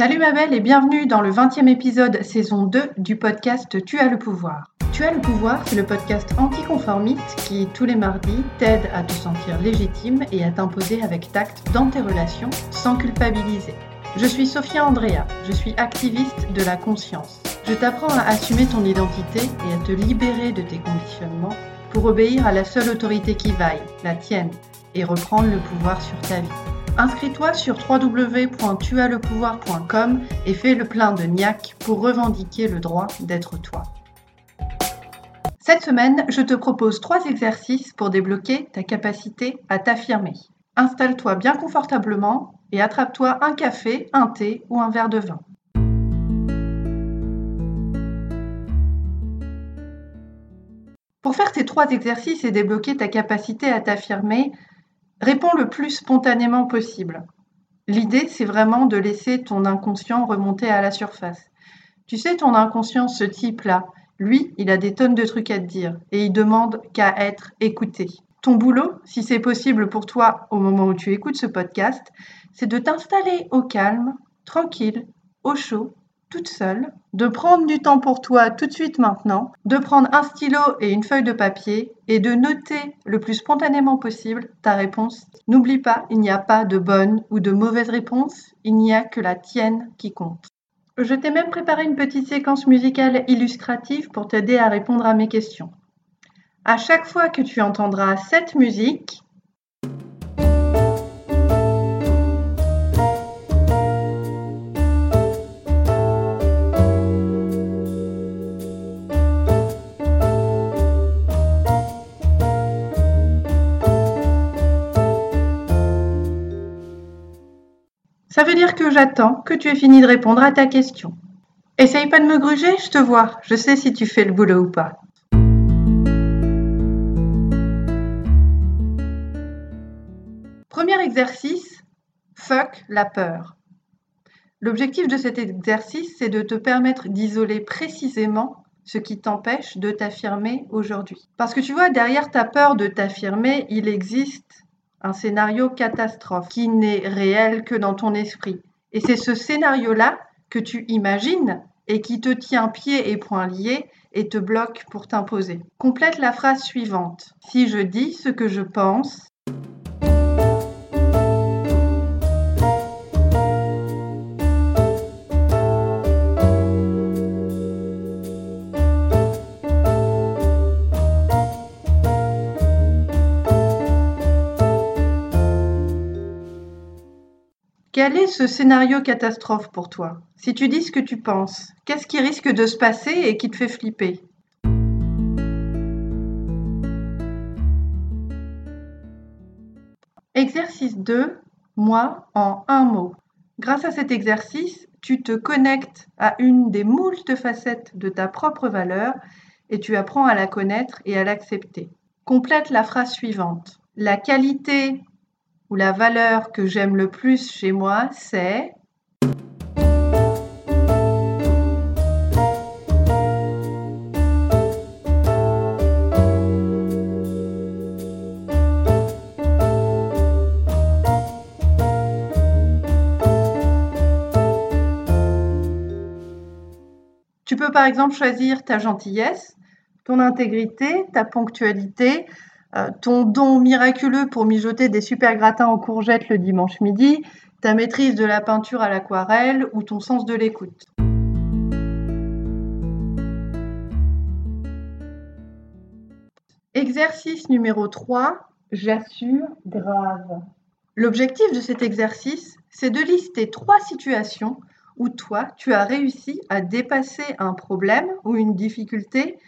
Salut ma belle et bienvenue dans le 20e épisode saison 2 du podcast Tu as le pouvoir. Tu as le pouvoir, c'est le podcast anticonformiste qui, tous les mardis, t'aide à te sentir légitime et à t'imposer avec tact dans tes relations sans culpabiliser. Je suis Sophia Andrea, je suis activiste de la conscience. Je t'apprends à assumer ton identité et à te libérer de tes conditionnements pour obéir à la seule autorité qui vaille, la tienne, et reprendre le pouvoir sur ta vie. Inscris-toi sur www.tuaslepouvoir.com et fais le plein de niac pour revendiquer le droit d'être toi. Cette semaine, je te propose trois exercices pour débloquer ta capacité à t'affirmer. Installe-toi bien confortablement et attrape-toi un café, un thé ou un verre de vin. Pour faire ces trois exercices et débloquer ta capacité à t'affirmer, réponds le plus spontanément possible. L'idée, c'est vraiment de laisser ton inconscient remonter à la surface. Tu sais, ton inconscient, ce type-là, lui, il a des tonnes de trucs à te dire et il demande qu'à être écouté. Ton boulot, si c'est possible pour toi au moment où tu écoutes ce podcast, c'est de t'installer au calme, tranquille, au chaud, toute seule, de prendre du temps pour toi tout de suite maintenant, de prendre un stylo et une feuille de papier et de noter le plus spontanément possible ta réponse. N'oublie pas, il n'y a pas de bonne ou de mauvaise réponse, il n'y a que la tienne qui compte. Je t'ai même préparé une petite séquence musicale illustrative pour t'aider à répondre à mes questions. À chaque fois que tu entendras cette musique, ça veut dire que j'attends que tu aies fini de répondre à ta question. Essaye pas de me gruger, je te vois, je sais si tu fais le boulot ou pas. Premier exercice, fuck la peur. L'objectif de cet exercice, c'est de te permettre d'isoler précisément ce qui t'empêche de t'affirmer aujourd'hui. Parce que tu vois, derrière ta peur de t'affirmer, il existe un scénario catastrophe qui n'est réel que dans ton esprit. Et c'est ce scénario-là que tu imagines et qui te tient pied et poings liés et te bloque pour t'imposer. Complète la phrase suivante. Si je dis ce que je pense, Quel est ce scénario catastrophe pour toi? Si tu dis ce que tu penses, qu'est-ce qui risque de se passer et qui te fait flipper? Exercice 2, moi en un mot. Grâce à cet exercice, tu te connectes à une des moultes facettes de ta propre valeur et tu apprends à la connaître et à l'accepter. Complète la phrase suivante. La qualité ou la valeur que j'aime le plus chez moi, c'est Tu peux par exemple choisir ta gentillesse, ton intégrité, ta ponctualité, ton don miraculeux pour mijoter des super gratins en courgettes le dimanche midi, ta maîtrise de la peinture à l'aquarelle ou ton sens de l'écoute. Exercice numéro 3, j'assure grave. L'objectif de cet exercice, c'est de lister trois situations où toi, tu as réussi à dépasser un problème ou une difficulté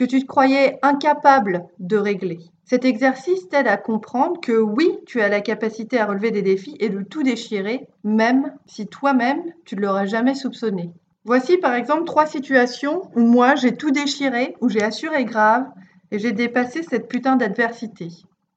que tu te croyais incapable de régler. Cet exercice t'aide à comprendre que oui, tu as la capacité à relever des défis et de tout déchirer, même si toi-même, tu ne l'aurais jamais soupçonné. Voici par exemple trois situations où moi, j'ai tout déchiré, où j'ai assuré grave et j'ai dépassé cette putain d'adversité.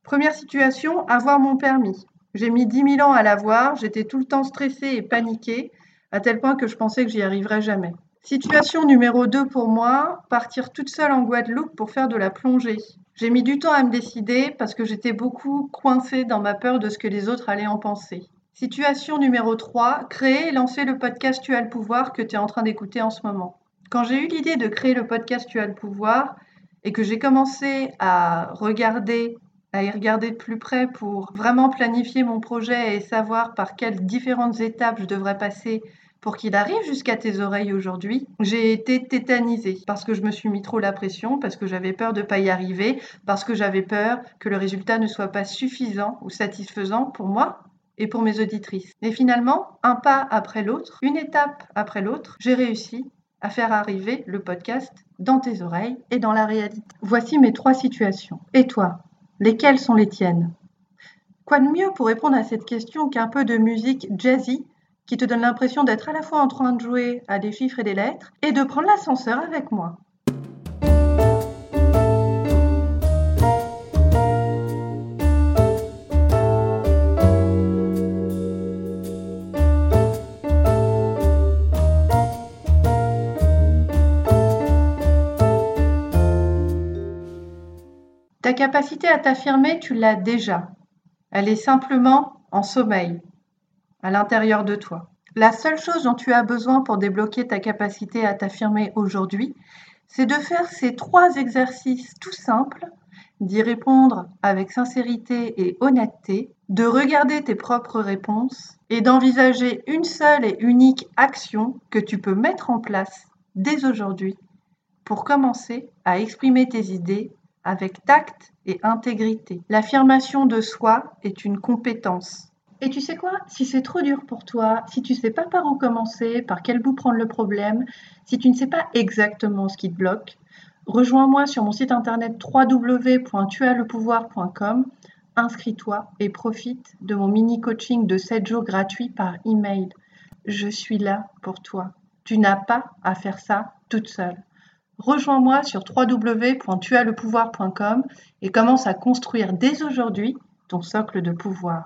Première situation, avoir mon permis. J'ai mis 10 000 ans à l'avoir, j'étais tout le temps stressée et paniquée, à tel point que je pensais que j'y arriverais jamais. Situation numéro 2 pour moi, partir toute seule en Guadeloupe pour faire de la plongée. J'ai mis du temps à me décider parce que j'étais beaucoup coincée dans ma peur de ce que les autres allaient en penser. Situation numéro 3, créer et lancer le podcast Tu as le pouvoir que tu es en train d'écouter en ce moment. Quand j'ai eu l'idée de créer le podcast Tu as le pouvoir et que j'ai commencé à regarder, à y regarder de plus près pour vraiment planifier mon projet et savoir par quelles différentes étapes je devrais passer pour qu'il arrive jusqu'à tes oreilles aujourd'hui, j'ai été tétanisée parce que je me suis mis trop la pression, parce que j'avais peur de ne pas y arriver, parce que j'avais peur que le résultat ne soit pas suffisant ou satisfaisant pour moi et pour mes auditrices. Et finalement, un pas après l'autre, une étape après l'autre, j'ai réussi à faire arriver le podcast dans tes oreilles et dans la réalité. Voici mes trois situations. Et toi, lesquelles sont les tiennes? Quoi de mieux pour répondre à cette question qu'un peu de musique jazzy qui te donne l'impression d'être à la fois en train de jouer à des chiffres et des lettres et de prendre l'ascenseur avec moi. Ta capacité à t'affirmer, tu l'as déjà. Elle est simplement en sommeil, à l'intérieur de toi. La seule chose dont tu as besoin pour débloquer ta capacité à t'affirmer aujourd'hui, c'est de faire ces trois exercices tout simples, d'y répondre avec sincérité et honnêteté, de regarder tes propres réponses et d'envisager une seule et unique action que tu peux mettre en place dès aujourd'hui pour commencer à exprimer tes idées avec tact et intégrité. L'affirmation de soi est une compétence et tu sais quoi? Si c'est trop dur pour toi, si tu ne sais pas par où commencer, par quel bout prendre le problème, si tu ne sais pas exactement ce qui te bloque, rejoins-moi sur mon site internet www.tuaslepouvoir.com, inscris-toi et profite de mon mini coaching de 7 jours gratuit par email. Je suis là pour toi. Tu n'as pas à faire ça toute seule. Rejoins-moi sur www.tuaslepouvoir.com et commence à construire dès aujourd'hui ton socle de pouvoir.